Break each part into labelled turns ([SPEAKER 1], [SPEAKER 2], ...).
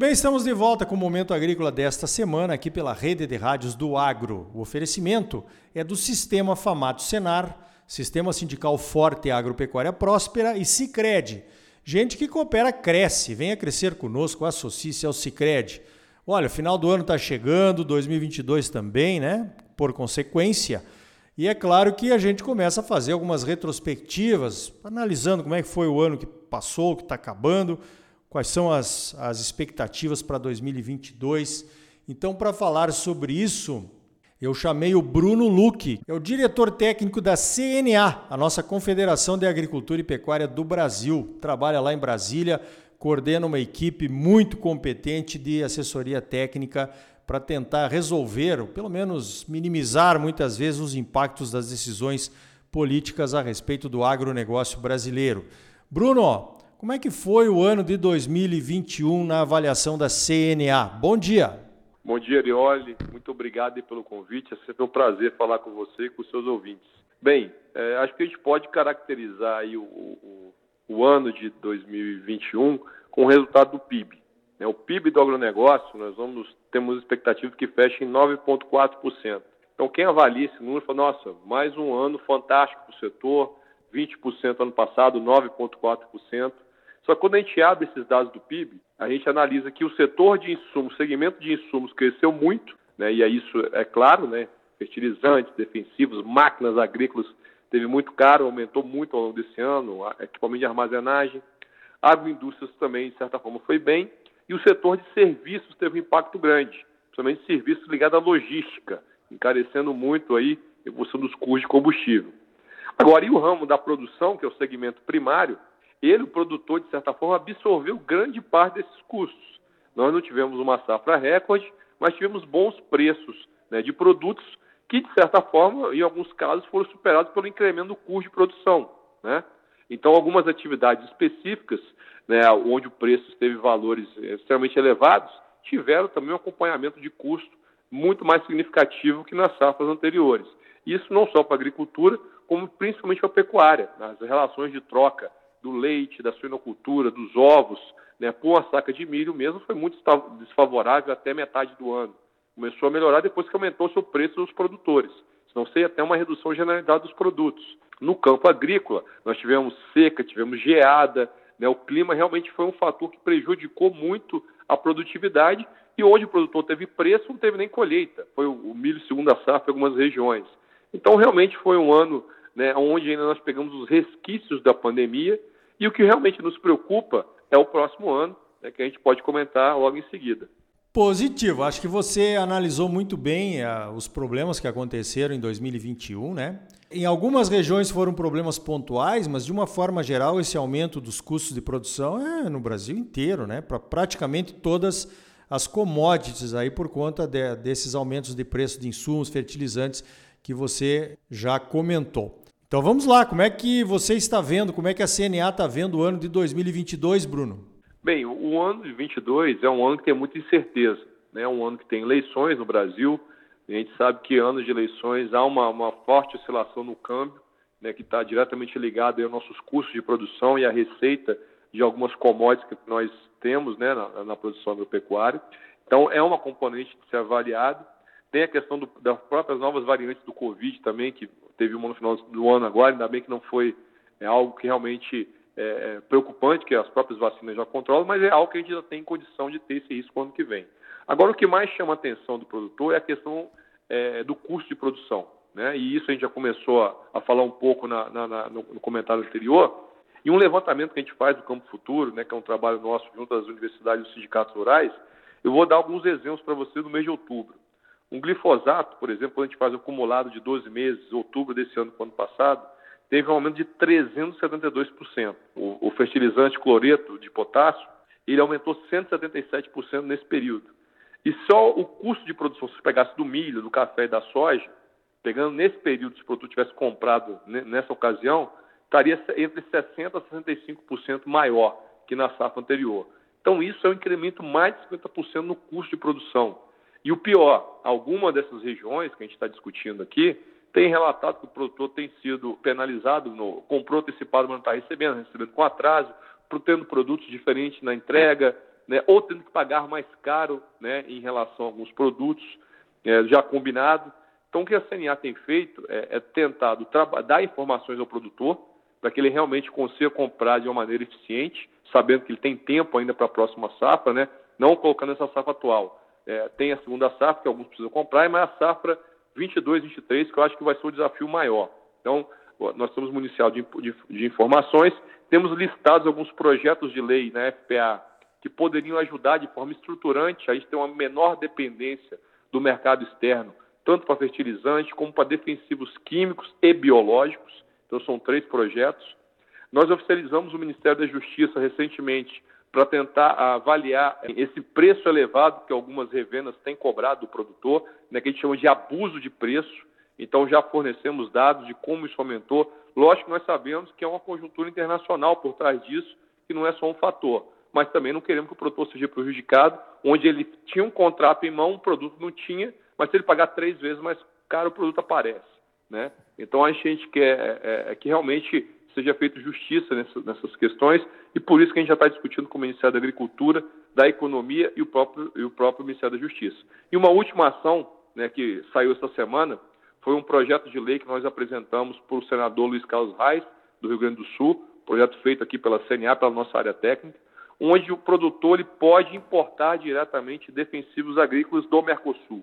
[SPEAKER 1] bem, estamos de volta com o Momento Agrícola desta semana, aqui pela rede de rádios do Agro. O oferecimento é do Sistema Famato Senar, Sistema Sindical Forte Agropecuária Próspera e Cicred. Gente que coopera cresce. Venha crescer conosco, associe-se ao Cicred. Olha, o final do ano está chegando, 2022 também, né? Por consequência. E é claro que a gente começa a fazer algumas retrospectivas, analisando como é que foi o ano que passou, que está acabando, quais são as, as expectativas para 2022. Então, para falar sobre isso, eu chamei o Bruno Luque, é o diretor técnico da CNA, a nossa Confederação de Agricultura e Pecuária do Brasil. Trabalha lá em Brasília, coordena uma equipe muito competente de assessoria técnica para tentar resolver, ou pelo menos minimizar muitas vezes os impactos das decisões políticas a respeito do agronegócio brasileiro. Bruno, como é que foi o ano de 2021 na avaliação da CNA? Bom dia.
[SPEAKER 2] Bom dia, Arioli. Muito obrigado pelo convite. É sempre um prazer falar com você e com seus ouvintes. Bem, é, acho que a gente pode caracterizar o, o, o, ano de 2021 com o resultado do PIB. Né? O PIB do agronegócio, nós vamos, temos expectativa que feche em 9,4%. Então, quem avalia esse número fala, nossa, mais um ano fantástico para o setor, 20% ano passado, 9,4%. Só que quando a gente abre esses dados do PIB, a gente analisa que o setor de insumos, segmento de insumos cresceu muito, né, e é isso é claro, né, fertilizantes, defensivos, máquinas agrícolas, teve muito caro, aumentou muito ao longo desse ano, equipamento de armazenagem, agroindústrias também, de certa forma, foi bem, e o setor de serviços teve um impacto grande, principalmente serviços ligados à logística, encarecendo muito aí a evolução dos custos de combustível. Agora, e o ramo da produção, que é o segmento primário, ele, o produtor, de certa forma, absorveu grande parte desses custos. Nós não tivemos uma safra recorde, mas tivemos bons preços né, de produtos que, de certa forma, em alguns casos, foram superados pelo incremento do custo de produção. Né? Então, algumas atividades específicas, né, onde o preço teve valores extremamente elevados, tiveram também um acompanhamento de custo muito mais significativo que nas safras anteriores. Isso não só para a agricultura, como principalmente para a pecuária, nas relações de troca do leite, da suinocultura, dos ovos, né, por uma saca de milho mesmo foi muito desfavorável até metade do ano. Começou a melhorar depois que aumentou-se o preço dos produtores. Não sei até uma redução generalizada dos produtos. No campo agrícola, nós tivemos seca, tivemos geada, né, o clima realmente foi um fator que prejudicou muito a produtividade e onde o produtor teve preço, não teve nem colheita. Foi o milho segunda safra em algumas regiões. Então, realmente foi um ano né, onde ainda nós pegamos os resquícios da pandemia e o que realmente nos preocupa é o próximo ano, né, que a gente pode comentar logo em seguida.
[SPEAKER 1] Positivo. Acho que você analisou muito bem uh, os problemas que aconteceram em 2021, né? Em algumas regiões foram problemas pontuais, mas de uma forma geral esse aumento dos custos de produção é no Brasil inteiro, né? Para praticamente todas as commodities aí por conta de, desses aumentos de preço de insumos, fertilizantes que você já comentou. Então vamos lá, como é que você está vendo, como é que a CNA está vendo o ano de 2022, Bruno?
[SPEAKER 2] Bem, o ano de 2022 é um ano que tem muita incerteza, né? É um ano que tem eleições no Brasil, a gente sabe que anos de eleições há uma, uma forte oscilação no câmbio, né, que está diretamente ligado aos nossos custos de produção e à receita de algumas commodities que nós temos né, na, na produção agropecuária. Então, é uma componente de ser avaliado. Tem a questão do, das próprias novas variantes do Covid também, que teve uma no final do ano agora, ainda bem que não foi é, algo que realmente é, é preocupante, que as próprias vacinas já controlam, mas é algo que a gente já tem condição de ter esse risco ano que vem. Agora, o que mais chama a atenção do produtor é a questão é, do custo de produção. Né? E isso a gente já começou a, a falar um pouco na, na, na, no, comentário anterior. E um levantamento que a gente faz do Campo Futuro, né, que é um trabalho nosso junto às universidades e os sindicatos rurais, eu vou dar alguns exemplos para você no mês de outubro. Um glifosato, por exemplo, quando a gente faz o acumulado de 12 meses, outubro desse ano para o ano passado, teve um aumento de 372%. O, o fertilizante cloreto de potássio, ele aumentou 177% nesse período. E só o custo de produção, se pegasse do milho, do café e da soja, pegando nesse período, se o produto tivesse comprado nessa ocasião, estaria entre 60% a 65% maior que na safra anterior. Então, isso é um incremento mais de 50% no custo de produção. E o pior, alguma dessas regiões que a gente está discutindo aqui tem relatado que o produtor tem sido penalizado, no, comprou antecipado, mas não está recebendo, recebendo com atraso, tendo produtos diferentes na entrega, né, ou tendo que pagar mais caro né, em relação a alguns produtos é, já combinado. Então, o que a CNA tem feito é, é tentado dar informações ao produtor para que ele realmente consiga comprar de uma maneira eficiente, sabendo que ele tem tempo ainda para a próxima safra, né, não colocando essa safra atual. É, tem a segunda safra, que alguns precisam comprar, mas a safra 22, 23, que eu acho que vai ser o desafio maior. Então, nós estamos municiados de, de, de informações, temos listados alguns projetos de lei na FPA que poderiam ajudar de forma estruturante a gente ter uma menor dependência do mercado externo, tanto para fertilizante como para defensivos químicos e biológicos. Então, são três projetos. Nós oficializamos o Ministério da Justiça recentemente para tentar avaliar esse preço elevado que algumas revendas têm cobrado do produtor, né, que a gente chama de abuso de preço. Então, já fornecemos dados de como isso aumentou. Lógico que nós sabemos que é uma conjuntura internacional por trás disso, que não é só um fator mas também não queremos que o produtor seja prejudicado, onde ele tinha um contrato em mão, o produto não tinha, mas se ele pagar três vezes mais caro, o produto aparece. Né? Então a gente quer é, é, que realmente seja feita justiça nessas, nessas, questões e por isso que a gente já está discutindo com o Ministério da Agricultura, da Economia e o próprio, e o próprio Ministério da Justiça. E uma última ação né, que saiu esta semana foi um projeto de lei que nós apresentamos para o senador Luiz Carlos Reis, do Rio Grande do Sul, projeto feito aqui pela CNA, pela nossa área técnica, onde o produtor ele pode importar diretamente defensivos agrícolas do Mercosul.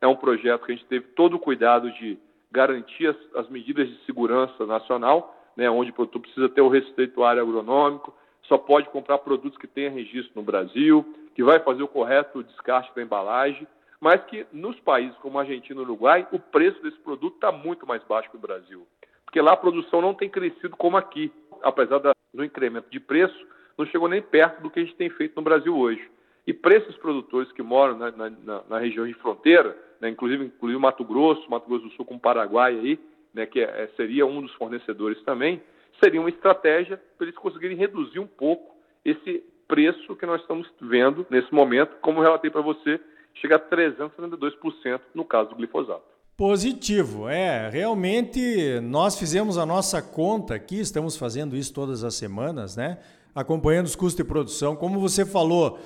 [SPEAKER 2] É um projeto que a gente teve todo o cuidado de garantir as, as medidas de segurança nacional, né, onde o produtor precisa ter o receituário agronômico, só pode comprar produtos que tenham registro no Brasil, que vai fazer o correto descarte da embalagem, mas que nos países como Argentina e Uruguai, o preço desse produto está muito mais baixo que o Brasil. Porque lá a produção não tem crescido como aqui. Apesar do incremento de preço, não chegou nem perto do que a gente tem feito no Brasil hoje. E para esses produtores que moram na, na, na região de fronteira, né, inclusive, inclusive Mato Grosso, Mato Grosso do Sul com o Paraguai aí, né, que é, seria um dos fornecedores também, seria uma estratégia para eles conseguirem reduzir um pouco esse preço que nós estamos vendo nesse momento, como relatei para você, chega a 372% no caso do glifosato.
[SPEAKER 1] Positivo, é. Realmente nós fizemos a nossa conta aqui, estamos fazendo isso todas as semanas, né? acompanhando os custos de produção. Como você falou,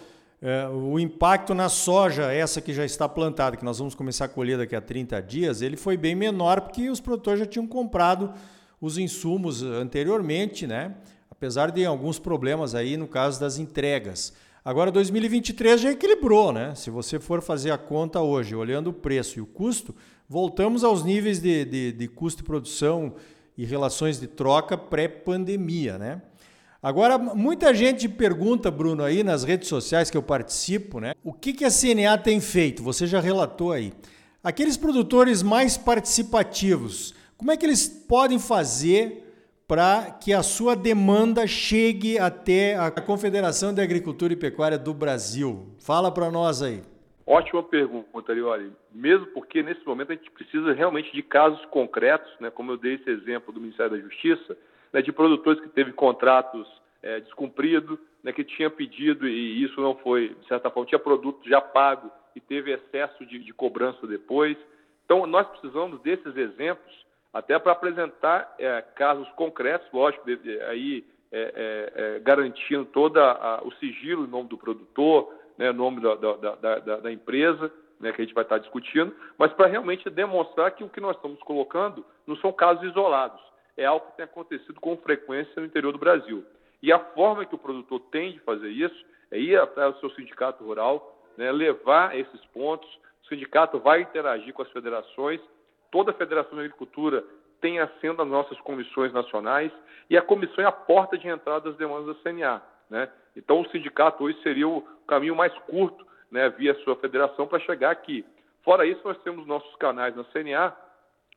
[SPEAKER 1] é, o impacto na soja, essa que já está plantada, que nós vamos começar a colher daqui a 30 dias, ele foi bem menor porque os produtores já tinham comprado os insumos anteriormente, né? apesar de alguns problemas aí no caso das entregas. Agora 2023 já equilibrou, né? Se você for fazer a conta hoje, olhando o preço e o custo, voltamos aos níveis de, de, de custo de produção e relações de troca pré-pandemia, né? Agora, muita gente pergunta, Bruno, aí nas redes sociais que eu participo, né? O que, que a CNA tem feito? Você já relatou aí. Aqueles produtores mais participativos, como é que eles podem fazer para que a sua demanda chegue até a Confederação de Agricultura e Pecuária do Brasil? Fala para nós aí.
[SPEAKER 2] Ótima pergunta, Arioli. Mesmo porque nesse momento a gente precisa realmente de casos concretos, né? como eu dei esse exemplo do Ministério da Justiça, né, de produtores que teve contratos é, descumpridos, né, que tinha pedido e isso não foi, de certa forma, tinha produto já pago e teve excesso de, de cobrança depois. Então, nós precisamos desses exemplos até para apresentar é, casos concretos, lógico, aí é, é, é garantindo todo o sigilo em nome do produtor, né, nome da, da, da, da empresa, né, que a gente vai estar discutindo, mas para realmente demonstrar que o que nós estamos colocando não são casos isolados é algo que tem acontecido com frequência no interior do Brasil. E a forma que o produtor tem de fazer isso é ir até o seu sindicato rural, né, levar esses pontos. O sindicato vai interagir com as federações. Toda a Federação de Agricultura tem assento nas nossas comissões nacionais e a comissão é a porta de entrada das demandas da CNA. Né? Então, o sindicato hoje seria o caminho mais curto, né, via sua federação, para chegar aqui. Fora isso, nós temos nossos canais na CNA,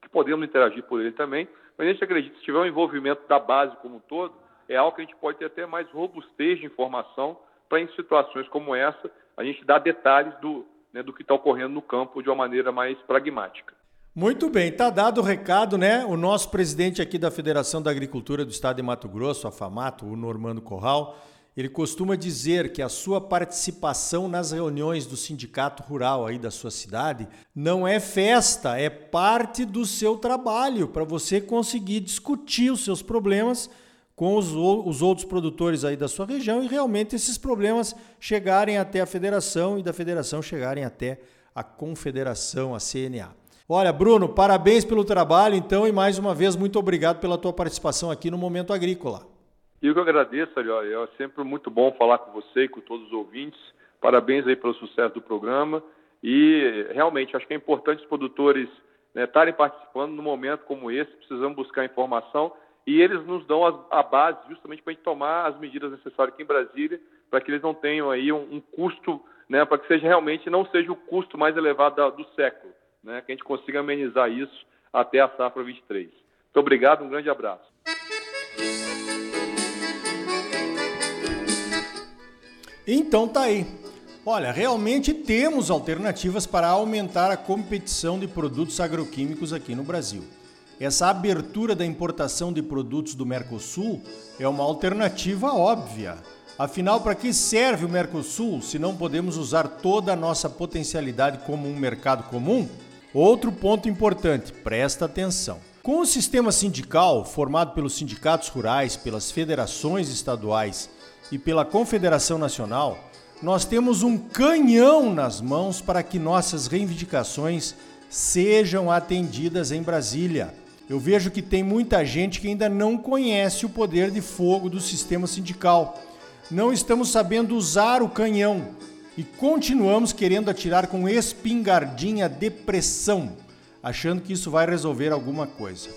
[SPEAKER 2] que podemos interagir por ele também, mas a gente acredita que se tiver um envolvimento da base como um todo, é algo que a gente pode ter até mais robustez de informação para, em situações como essa, a gente dar detalhes do, né, do que está ocorrendo no campo de uma maneira mais pragmática.
[SPEAKER 1] Muito bem, está dado o recado, né? O nosso presidente aqui da Federação da Agricultura do Estado de Mato Grosso, a FAMATO, o Normando Corral, ele costuma dizer que a sua participação nas reuniões do sindicato rural aí da sua cidade não é festa, é parte do seu trabalho para você conseguir discutir os seus problemas com os, os outros produtores aí da sua região e realmente esses problemas chegarem até a federação e da federação chegarem até a confederação, a CNA. Olha, Bruno, parabéns pelo trabalho, então, e mais uma vez, muito obrigado pela tua participação aqui no Momento Agrícola.
[SPEAKER 2] Eu que agradeço, Ariel. É sempre muito bom falar com você e com todos os ouvintes. Parabéns aí pelo sucesso do programa. E realmente acho que é importante os produtores né, estarem participando num momento como esse. Precisamos buscar informação e eles nos dão a, a base justamente para a gente tomar as medidas necessárias aqui em Brasília para que eles não tenham aí um, um custo, né, para que seja realmente não seja o custo mais elevado da, do século, né, que a gente consiga amenizar isso até a safra 23. Muito obrigado, um grande abraço.
[SPEAKER 1] Então tá aí. Olha, realmente temos alternativas para aumentar a competição de produtos agroquímicos aqui no Brasil. Essa abertura da importação de produtos do Mercosul é uma alternativa óbvia. Afinal, para que serve o Mercosul se não podemos usar toda a nossa potencialidade como um mercado comum? Outro ponto importante, presta atenção. Com o sistema sindical, formado pelos sindicatos rurais, pelas federações estaduais e pela Confederação Nacional, nós temos um canhão nas mãos para que nossas reivindicações sejam atendidas em Brasília. Eu vejo que tem muita gente que ainda não conhece o poder de fogo do sistema sindical. Não estamos sabendo usar o canhão e continuamos querendo atirar com espingardinha depressão, achando que isso vai resolver alguma coisa.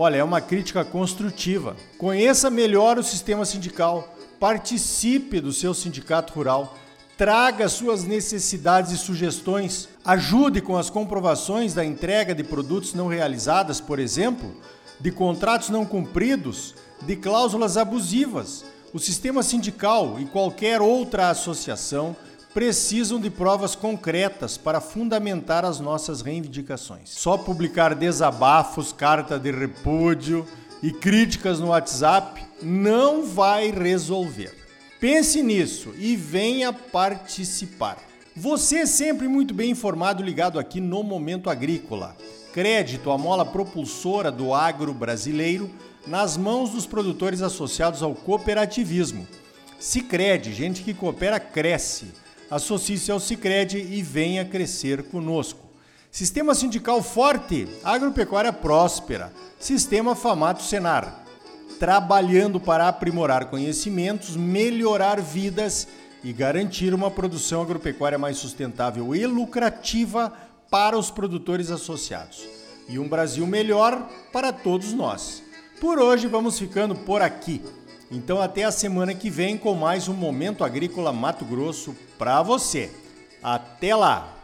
[SPEAKER 1] Olha, é uma crítica construtiva. Conheça melhor o sistema sindical participe do seu sindicato rural, traga suas necessidades e sugestões, ajude com as comprovações da entrega de produtos não realizadas, por exemplo, de contratos não cumpridos, de cláusulas abusivas. O sistema sindical e qualquer outra associação precisam de provas concretas para fundamentar as nossas reivindicações. Só publicar desabafos, carta de repúdio e críticas no WhatsApp não vai resolver. Pense nisso e venha participar. Você é sempre muito bem informado ligado aqui no Momento Agrícola. Crédito, a mola propulsora do agro brasileiro, nas mãos dos produtores associados ao cooperativismo. Sicredi, gente que coopera cresce. Associe-se ao Sicredi e venha crescer conosco. Sistema sindical forte, agropecuária próspera. Sistema Famato Senar. Trabalhando para aprimorar conhecimentos, melhorar vidas e garantir uma produção agropecuária mais sustentável e lucrativa para os produtores associados. E um Brasil melhor para todos nós. Por hoje vamos ficando por aqui. Então até a semana que vem com mais um Momento Agrícola Mato Grosso para você. Até lá!